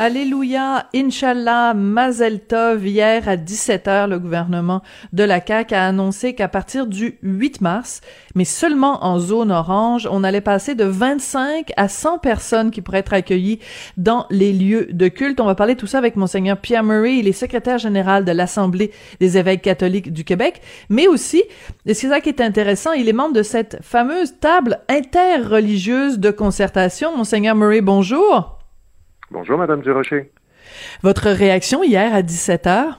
Alléluia, Inshallah, Mazel Tov. Hier à 17h, le gouvernement de la CAQ a annoncé qu'à partir du 8 mars, mais seulement en zone orange, on allait passer de 25 à 100 personnes qui pourraient être accueillies dans les lieux de culte. On va parler tout ça avec Monseigneur Pierre Murray, il est secrétaire général de l'Assemblée des évêques catholiques du Québec, mais aussi, et c'est ça qui est intéressant, il est membre de cette fameuse table interreligieuse de concertation. Monseigneur Murray, bonjour. Bonjour, Madame Durocher. Votre réaction hier à 17 h?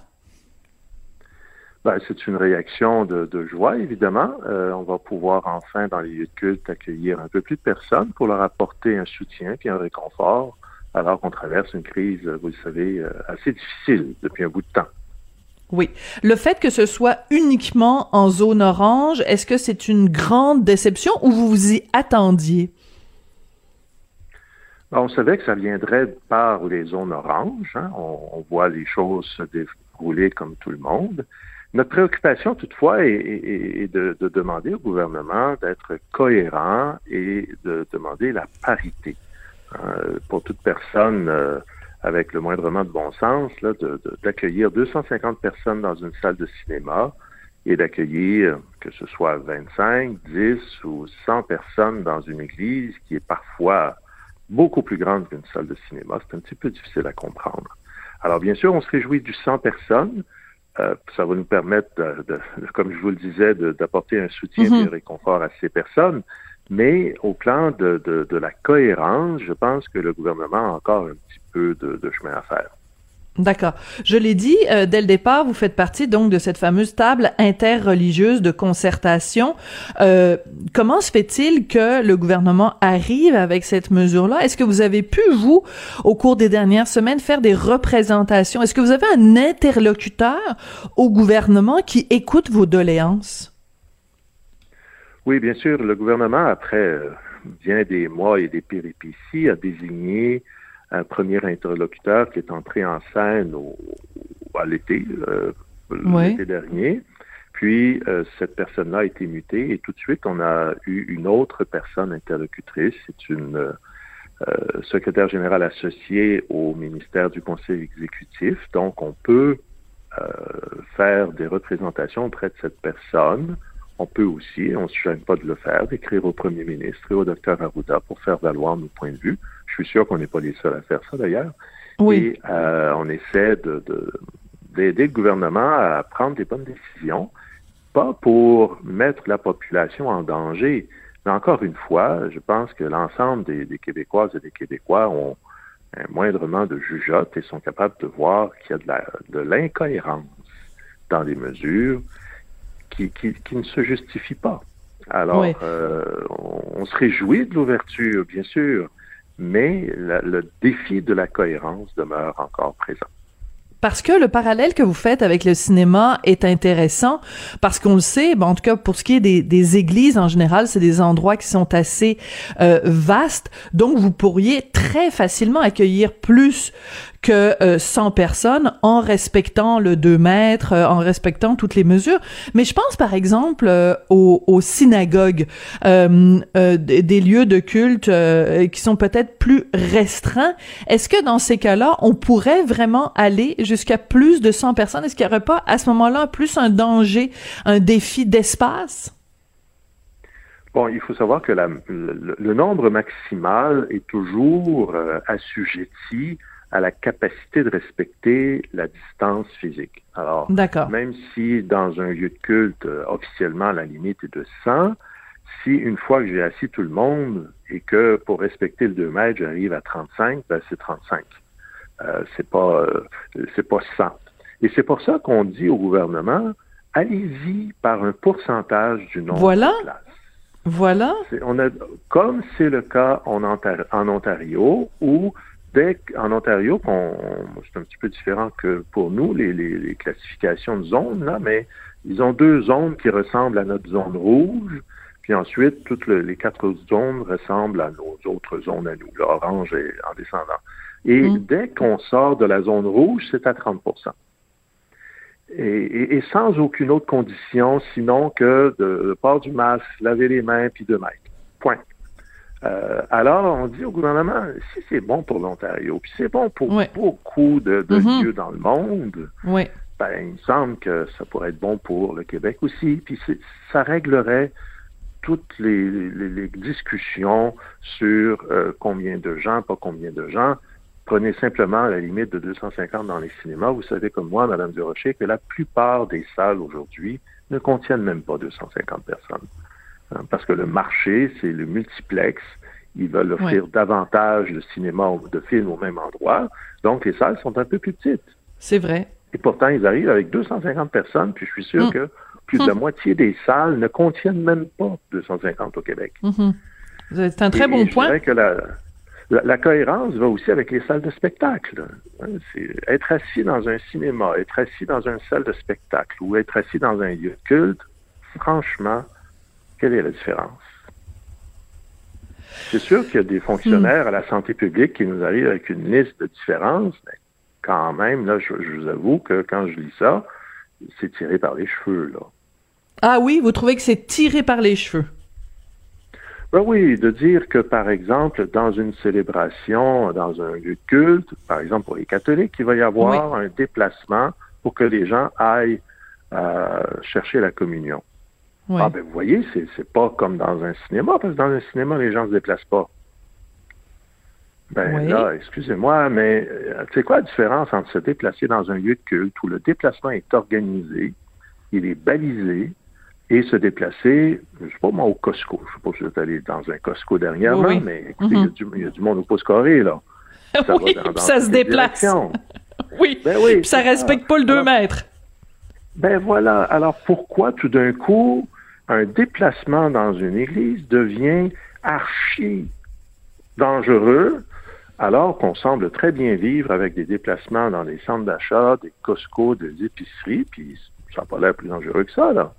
Ben, c'est une réaction de, joie, évidemment. Euh, on va pouvoir enfin, dans les lieux de culte, accueillir un peu plus de personnes pour leur apporter un soutien et un réconfort, alors qu'on traverse une crise, vous le savez, euh, assez difficile depuis un bout de temps. Oui. Le fait que ce soit uniquement en zone orange, est-ce que c'est une grande déception ou vous vous y attendiez? On savait que ça viendrait par les zones oranges. Hein. On, voit les choses se dérouler comme tout le monde. Notre préoccupation, toutefois, est, de, demander au gouvernement d'être cohérent et de demander la parité. Euh, pour toute personne euh, avec le moindrement de bon sens, d'accueillir 250 personnes dans une salle de cinéma et d'accueillir, que ce soit 25, 10 ou 100 personnes dans une église qui est parfois beaucoup plus grande qu'une salle de cinéma. C'est un petit peu difficile à comprendre. Alors, bien sûr, on se réjouit du 100 personnes. Euh, ça va nous permettre, de, comme je vous le disais, d'apporter un soutien et un réconfort à ces personnes. Mais au plan de, de, la cohérence, je pense que le gouvernement a encore un petit peu de chemin à faire. D'accord. Je l'ai dit euh, dès le départ, vous faites partie donc de cette fameuse table interreligieuse de concertation. Euh, comment se fait-il que le gouvernement arrive avec cette mesure-là? Est-ce que vous avez pu vous, au cours des dernières semaines, faire des représentations? Est-ce que vous avez un interlocuteur au gouvernement qui écoute vos doléances? Oui, bien sûr. Le gouvernement, après euh, bien des mois et des péripéties, a désigné un premier interlocuteur qui est entré en scène au, à l'été, euh, l'été dernier. Puis euh, cette personne-là a été mutée et tout de suite on a eu une autre personne interlocutrice. C'est une euh, secrétaire générale associée au ministère du Conseil exécutif. Donc on peut faire des représentations auprès de cette personne. On peut aussi, on ne se gêne pas de le faire, d'écrire au premier ministre et au docteur Arruda pour faire valoir nos points de vue. Je suis sûr qu'on n'est pas les seuls à faire ça d'ailleurs. Oui. Et euh, on essaie de, d'aider le gouvernement à prendre des bonnes décisions, pas pour mettre la population en danger, mais encore une fois, je pense que l'ensemble des, Québécoises et des Québécois ont un moindrement de jugeote et sont capables de voir qu'il y a de, la, de l'incohérence dans les mesures qui, qui, qui, ne se justifient pas. Alors, euh, on, on, se réjouit de l'ouverture, bien sûr, mais le défi de la cohérence demeure encore présent. Parce que le parallèle que vous faites avec le cinéma est intéressant parce qu'on le sait, ben, en tout cas pour ce qui est des, églises en général, c'est des endroits qui sont assez euh, vastes, donc vous pourriez très facilement accueillir plus que 100 euh, personnes en respectant le 2 mètres, euh, en respectant toutes les mesures. Mais je pense par exemple euh, aux, aux, synagogues, des lieux de culte qui sont peut-être plus restreints. Est-ce que dans ces cas-là, on pourrait vraiment aller jusqu'à plus de 100 personnes? Est-ce qu'il n'y aurait pas à ce moment-là plus un danger, un défi d'espace? Bon, il faut savoir que la, le, nombre maximal est toujours assujetti à la capacité de respecter la distance physique. Alors, même si dans un lieu de culte, euh, officiellement, la limite est de 100, si une fois que j'ai assis tout le monde et que pour respecter le 2 mètres, j'arrive à 35, ben c'est 35. Euh, c'est pas euh, c'est pas 100. Et c'est pour ça qu'on dit au gouvernement, allez-y par un pourcentage du nombre voilà. de places. Voilà. On a, comme c'est le cas en Ontario, où dès en Ontario, c'est un petit peu différent que pour nous, les, classifications de zones, là, mais ils ont deux zones qui ressemblent à notre zone rouge, puis ensuite, toutes les quatre autres zones ressemblent à nos autres zones à nous, l'orange est en descendant. Et mm. dès qu'on sort de la zone rouge, c'est à 30% et, sans aucune autre condition, sinon que de, de port du masque, laver les mains, puis de mètres. Euh, alors, on dit au gouvernement, si c'est bon pour l'Ontario, puis c'est bon pour beaucoup de, mm-hmm. lieux dans le monde, ben, il me semble que ça pourrait être bon pour le Québec aussi. Puis ça réglerait toutes les, discussions sur euh, combien de gens, pas combien de gens. Prenez simplement la limite de 250 dans les cinémas. Vous savez comme moi, Madame Durocher, que la plupart des salles aujourd'hui ne contiennent même pas 250 personnes. Hein, parce que le marché, c'est le multiplex. Ils veulent offrir davantage de cinéma ou de films au même endroit. Donc, les salles sont un peu plus petites. C'est vrai. Et pourtant, ils arrivent avec 250 personnes, puis je suis sûr mm. que plus de la mm. moitié des salles ne contiennent même pas 250 au Québec. Mm-hmm. C'est un très bon point. Je que la, la, cohérence va aussi avec les salles de spectacle. Hein. être assis dans un cinéma, être assis dans une salle de spectacle ou être assis dans un lieu de culte, franchement, quelle est la différence? C'est sûr qu'il y a des fonctionnaires à la santé publique qui nous arrivent avec une liste de différences, mais quand même, là, je, vous avoue que quand je lis ça, c'est tiré par les cheveux, là. Ah oui, vous trouvez que c'est tiré par les cheveux? Ben oui, de dire que, par exemple, dans une célébration, dans un lieu de culte, par exemple pour les catholiques, il va y avoir un déplacement pour que les gens aillent euh, chercher la communion. Ah ben vous voyez, c'est pas comme dans un cinéma, parce que dans un cinéma, les gens ne se déplacent pas. Ben là, excusez-moi, mais c'est euh, quoi la différence entre se déplacer dans un lieu de culte où le déplacement est organisé, il est balisé, et se déplacer, je sais pas moi, au Costco. Je sais pas si vous êtes allé dans un Costco dernièrement, mais écoutez, mm-hmm. il, y a du, monde au pouce carré, là. Ça oui, ça se déplace. oui, ben oui, puis ça respecte pas le 2 mètres. Ben voilà. Alors pourquoi tout d'un coup un déplacement dans une église devient archi dangereux alors qu'on semble très bien vivre avec des déplacements dans des centres d'achat, des Costco, des épiceries, puis ça n'a pas l'air plus dangereux que ça, là.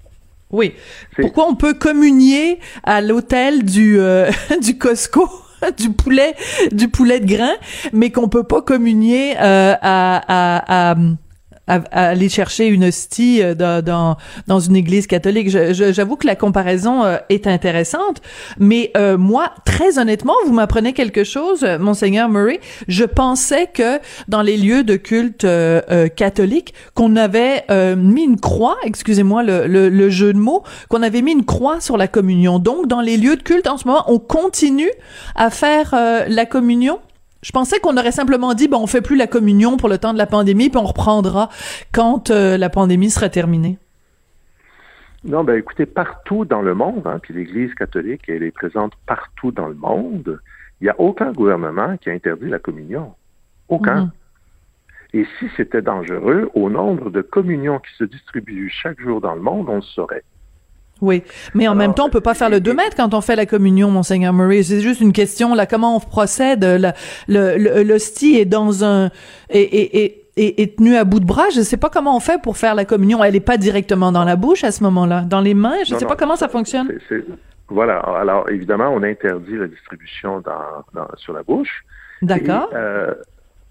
Oui. Pourquoi on peut communier à l'hôtel du, euh, du Costco? du poulet du poulet de grain mais qu'on peut pas communier euh, à, à, à à, aller chercher une hostie euh, dans, dans, une église catholique. J'avoue que la comparaison euh, est intéressante, mais euh, moi, très honnêtement, vous m'apprenez quelque chose, monseigneur Murray. Je pensais que dans les lieux de culte euh, catholique, qu'on avait mis une croix, excusez-moi le, le, le, jeu de mots, qu'on avait mis une croix sur la communion. Donc, dans les lieux de culte en ce moment, on continue à faire la communion. Je pensais qu'on aurait simplement dit, bon, on fait plus la communion pour le temps de la pandémie, puis on reprendra quand euh, la pandémie sera terminée. Non, ben écoutez, partout dans le monde, hein, puis l'Église catholique, elle est présente partout dans le monde, il n'y a aucun gouvernement qui a interdit la communion. Aucun. Mhm. Et si c'était dangereux, au nombre de communions qui se distribuent chaque jour dans le monde, on le saurait. Oui, mais en même temps, on peut pas faire le 2 mètres quand on fait la communion, monseigneur Murray. C'est juste une question là, comment on procède. L'hostie est dans un est, est, tenue à bout de bras. Je sais pas comment on fait pour faire la communion. Elle est pas directement dans la bouche à ce moment-là, dans les mains? Je ne sais pas comment ça fonctionne. Voilà. Alors évidemment, on interdit la distribution dans, sur la bouche. D'accord. Euh,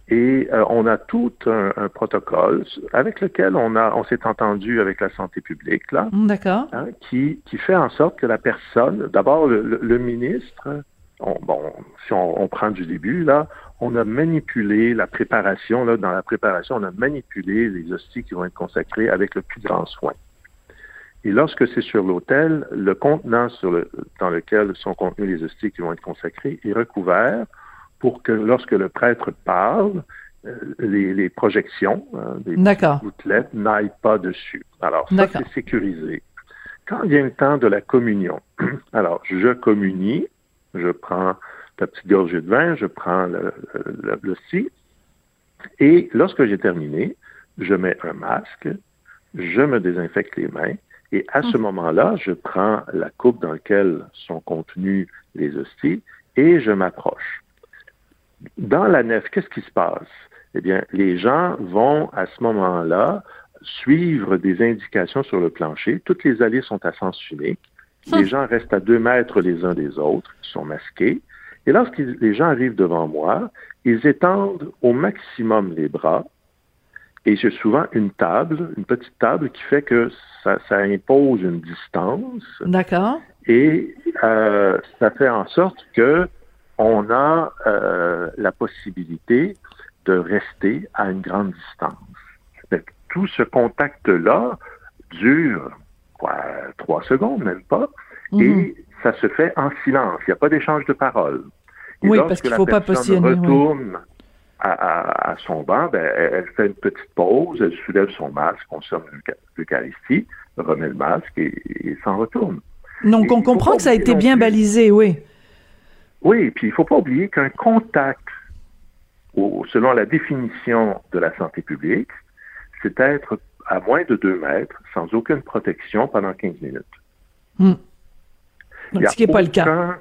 et euh, on a tout un, protocole avec lequel on a, on s'est entendu avec la santé publique là, mm, d'accord, hein, qui, qui fait en sorte que la personne, d'abord le, ministre, bon, si on, on, prend du début là, on a manipulé la préparation là, dans la préparation, on a manipulé les hosties qui vont être consacrées avec le plus grand soin. Et lorsque c'est sur l'autel, le contenant sur le, dans lequel sont contenus les hosties qui vont être consacrées est recouvert pour que lorsque le prêtre parle, euh, les, projections hein, des gouttelettes n'aillent pas dessus. Alors, ça, c'est sécurisé. Quand vient le temps de la communion, alors, je communie, je prends la petite gorgée de vin, je prends le, le, et lorsque j'ai terminé, je mets un masque, je me désinfecte les mains, et à ce hum. moment-là, je prends la coupe dans laquelle sont contenues les hosties et je m'approche. Dans la nef, qu'est-ce qui se passe? Eh bien, les gens vont à ce moment-là suivre des indications sur le plancher. Toutes les allées sont à sens unique. Les hum. gens restent à deux mètres les uns des autres, ils sont masqués. Et lorsque les gens arrivent devant moi, ils étendent au maximum les bras Et j'ai souvent une table, une petite table qui fait que ça, ça impose une distance. D'accord. Et euh, ça fait en sorte que on a euh, la possibilité de rester à une grande distance. tout ce contact-là dure quoi, trois secondes, même pas, Mhm. et ça se fait en silence. Il n'y a pas d'échange de paroles. Et Oui, parce qu'il la faut pas positionner, oui. retourne à, à- à son banc, ben, elle, fait une petite pause, elle soulève son masque, consomme l'Eucha- l'Eucharistie, remet le masque et, et s'en retourne. Donc, Et on comprend que ça a été bien balisé, oui. Oui, puis il ne faut pas oublier qu'un contact, au- selon la définition de la santé publique, c'est être à moins de 2 mètres, sans aucune protection pendant 15 minutes. Hmm. Donc, a ce qui n'est pas le cas.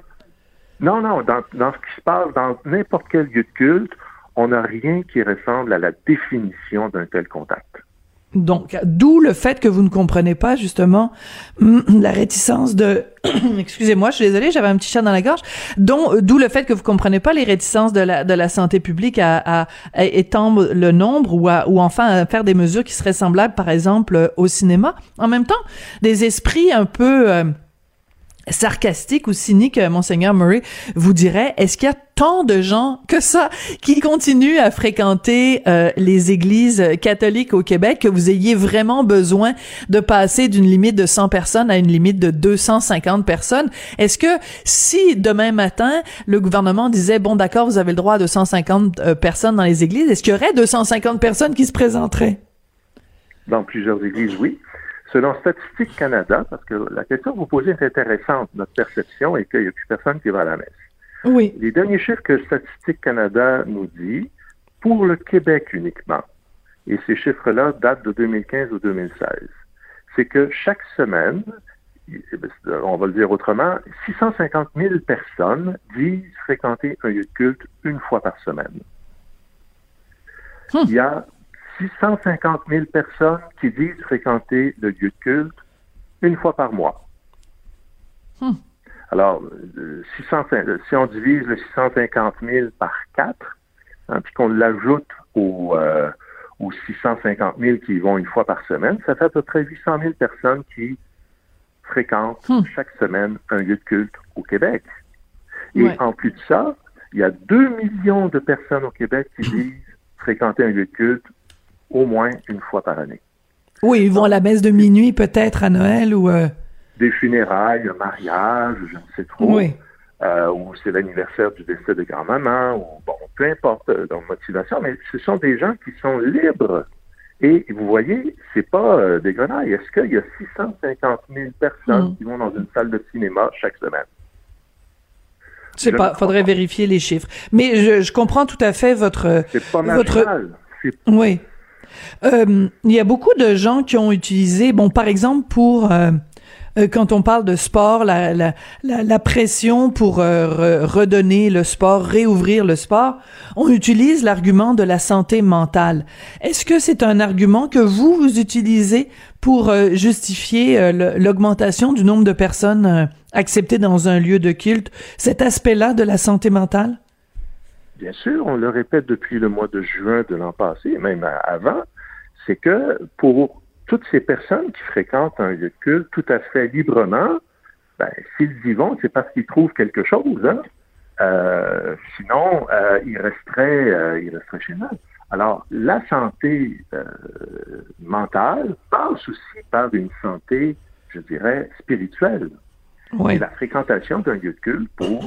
Non, non, dans, dans ce qui se passe dans n'importe quel lieu de culte, on n'a rien qui ressemble à la définition d'un tel contact. Donc, d'où le fait que vous ne comprenez pas, justement, la réticence de... Excusez-moi, je suis désolée, j'avais un petit chat dans la gorge. dont- euh, D'où le fait que vous comprenez pas les réticences de la, santé publique à, étendre le nombre ou enfin à faire des mesures qui seraient semblables, par exemple, euh, au cinéma. En même temps, des esprits un peu... euh, sarcastique ou cynique, euh, monseigneur Murray vous dirait, est-ce qu'il y a tant de gens que ça qui continuent à fréquenter euh, les églises catholiques au Québec que vous ayez vraiment besoin de passer d'une limite de 100 personnes à une limite de 250 personnes? Est-ce que si demain matin, le gouvernement disait, bon d'accord, vous avez le droit à 250 euh, personnes dans les églises, est-ce qu'il y aurait 250 personnes qui se présenteraient? Dans plusieurs églises, oui. Selon Statistique Canada, parce que la question que vous posez est intéressante, notre perception est qu'il n'y a plus personne qui va à la messe. Oui. Les derniers chiffres que Statistique Canada nous dit, pour le Québec uniquement, et ces chiffres-là datent de 2015 ou 2016, c'est que chaque semaine, on va le dire autrement, 650 000 personnes disent fréquenter un lieu de culte une fois par semaine. Hmm. Il y a 650 000 personnes qui disent fréquenter le lieu de culte une fois par mois. Hmm. Alors, euh, 600 si on divise le 650 000 par 4, hein, puis qu'on l'ajoute aux, euh, aux 650 000 qui y vont une fois par semaine, ça fait à peu près 800 000 personnes qui fréquentent Hmm. chaque semaine un lieu de culte au Québec. Et Ouais. en plus de ça, il y a 2 millions de personnes au Québec qui disent fréquenter un lieu de culte au moins une fois par année. Oui, ils vont à la messe de minuit peut-être à Noël ou... euh, Des funérailles, un mariage, je ne sais trop. Oui. euh, ou c'est l'anniversaire du décès de grand-maman, ou bon, peu importe euh, leur motivation, mais ce sont des gens qui sont libres. Et vous voyez, c'est pas euh, des grenailles. Est-ce qu'il y a 650 000 personnes Mm. qui vont dans une salle de cinéma chaque semaine? Je sais Je pas, faudrait vérifier les chiffres. Mais je, je comprends tout à fait votre... C'est pas Votre-. C'est Oui. Euh, Il y a beaucoup de gens qui ont utilisé, bon, par exemple, pour... euh, euh, quand on parle de sport, la, la, la, la pression pour euh, re- redonner le sport, réouvrir le sport, on utilise l'argument de la santé mentale. Est-ce que c'est un argument que vous, vous utilisez pour euh, justifier euh, l'augmentation du nombre de personnes acceptées dans un lieu de culte, cet aspect-là de la santé mentale? Bien sûr, on le répète depuis le mois de juin de l'an passé, même avant, c'est que pour toutes ces personnes qui fréquentent un lieu de culte tout à fait librement, ben, s'ils y vont, c'est parce qu'ils trouvent quelque chose. Hein? Euh, sinon, euh, ils resteraient, euh, ils resteraient chez eux. Alors, la santé euh, mentale passe aussi par une santé, je dirais, spirituelle. Oui. Et la fréquentation d'un lieu de culte pour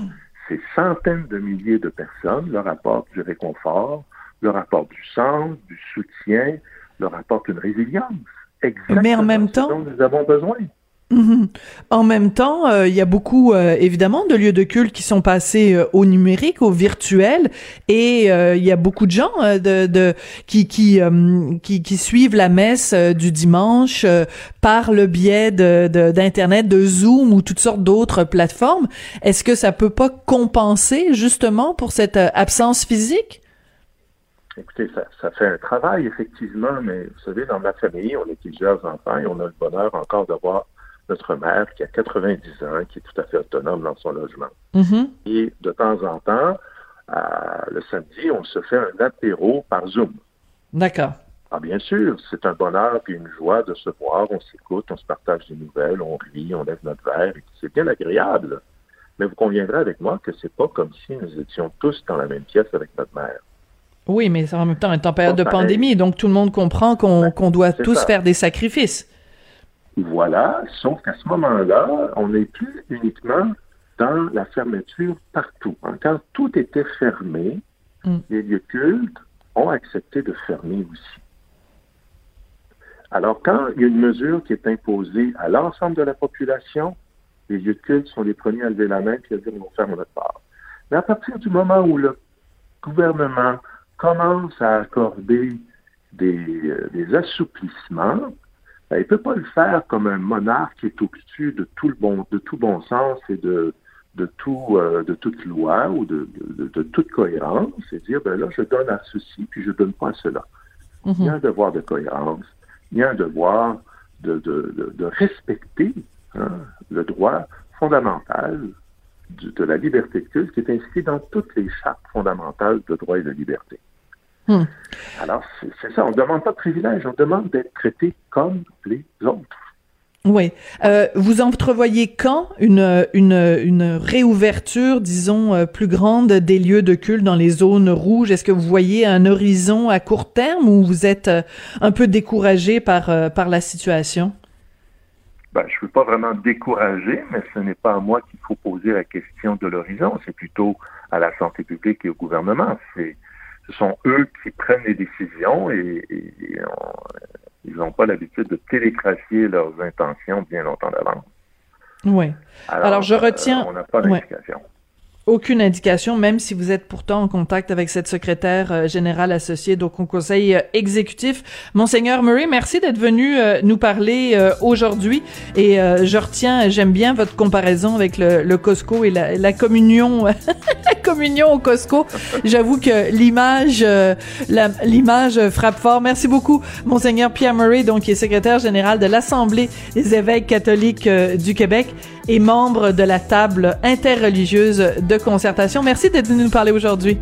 ces centaines de milliers de personnes leur apporte du réconfort, leur apporte du sens, du soutien, leur apporte une résilience. Exactement Mais en même ce temps- dont nous avons besoin. Mhm. En même temps, euh, il y a beaucoup, euh, évidemment, de lieux de culte qui sont passés euh, au numérique, au virtuel, et il y a beaucoup de gens qui qui, qui suivent la messe du dimanche par le biais d'internet, de, Zoom ou toutes sortes d'autres plateformes. Est-ce que ça peut pas compenser justement pour cette absence physique? Écoutez, ça, ça fait un travail, effectivement, mais vous savez, dans ma famille, on est plusieurs enfants et on a le bonheur encore d'avoir notre mère qui a 90 ans, qui est tout à fait autonome dans son logement. Mhm. Et de temps en temps, euh, le samedi, on se fait un apéro par Zoom. D'accord. Ah, bien sûr, c'est un bonheur et une joie de se voir, on s'écoute, on se partage des nouvelles, on rit, on lève notre verre, c'est bien agréable. Mais vous conviendrez avec moi que c'est pas comme si nous étions tous dans la même pièce avec notre mère. Oui, mais en même temps, on est en période de pandémie, donc tout le monde comprend qu'on ben, doit tous faire des sacrifices. Voilà, sauf qu'à ce moment-là, on n'est plus uniquement dans la fermeture partout. Quand tout était fermé, mm. les lieux cultes ont accepté de fermer aussi. Alors, quand il y a une mesure qui est imposée à l'ensemble de la population, les lieux de culte sont les premiers à lever la main et à dire on ferme notre part. Mais à partir du moment où le gouvernement commence à accorder des, euh, assouplissements, il ne peut pas le faire comme un monarque qui est au-dessus de tout le bon, de tout bon sens et de, de, tout, euh, de toute loi ou de, de, toute cohérence, c'est dire, ben là, je donne à ceci, puis je ne donne pas à cela. Il y a un devoir de cohérence, il y a un devoir de, de respecter hein, le droit fondamental de, la liberté de culte qui est inscrit dans toutes les chartes fondamentales de droit et de liberté. Hmm. Alors, c'est ça, on ne demande pas de privilège, on demande d'être traité comme les autres. Oui. Euh, vous entrevoyez quand une, une, une réouverture, disons, euh, plus grande des lieux de culte dans les zones rouges? Est-ce que vous voyez un horizon à court terme ou vous êtes euh, un peu découragé par, par la situation? Ben, je ne veux pas vraiment décourager, mais ce n'est pas à moi qu'il faut poser la question de l'horizon, c'est plutôt à la santé publique et au gouvernement. C'est, ce sont eux qui prennent les décisions et, ils n'ont pas l'habitude de télégraphier leurs intentions bien longtemps d'avance. Oui. Alors, je retiens. Euh, on n'a pas d'indication aucune indication, même si vous êtes pourtant en contact avec cette secrétaire euh, générale associée donc au conseil euh, exécutif. Monseigneur Murray, merci d'être venu euh, nous parler aujourd'hui. Et je retiens, j'aime bien votre comparaison avec le, le Costco et la, la communion, la communion au Costco. J'avoue que l'image, l'image frappe fort. Merci beaucoup, Monseigneur Pierre Murray, donc qui est secrétaire général de l'Assemblée des évêques catholiques du Québec et membre de la table interreligieuse de concertation. Merci d'être venu nous parler aujourd'hui.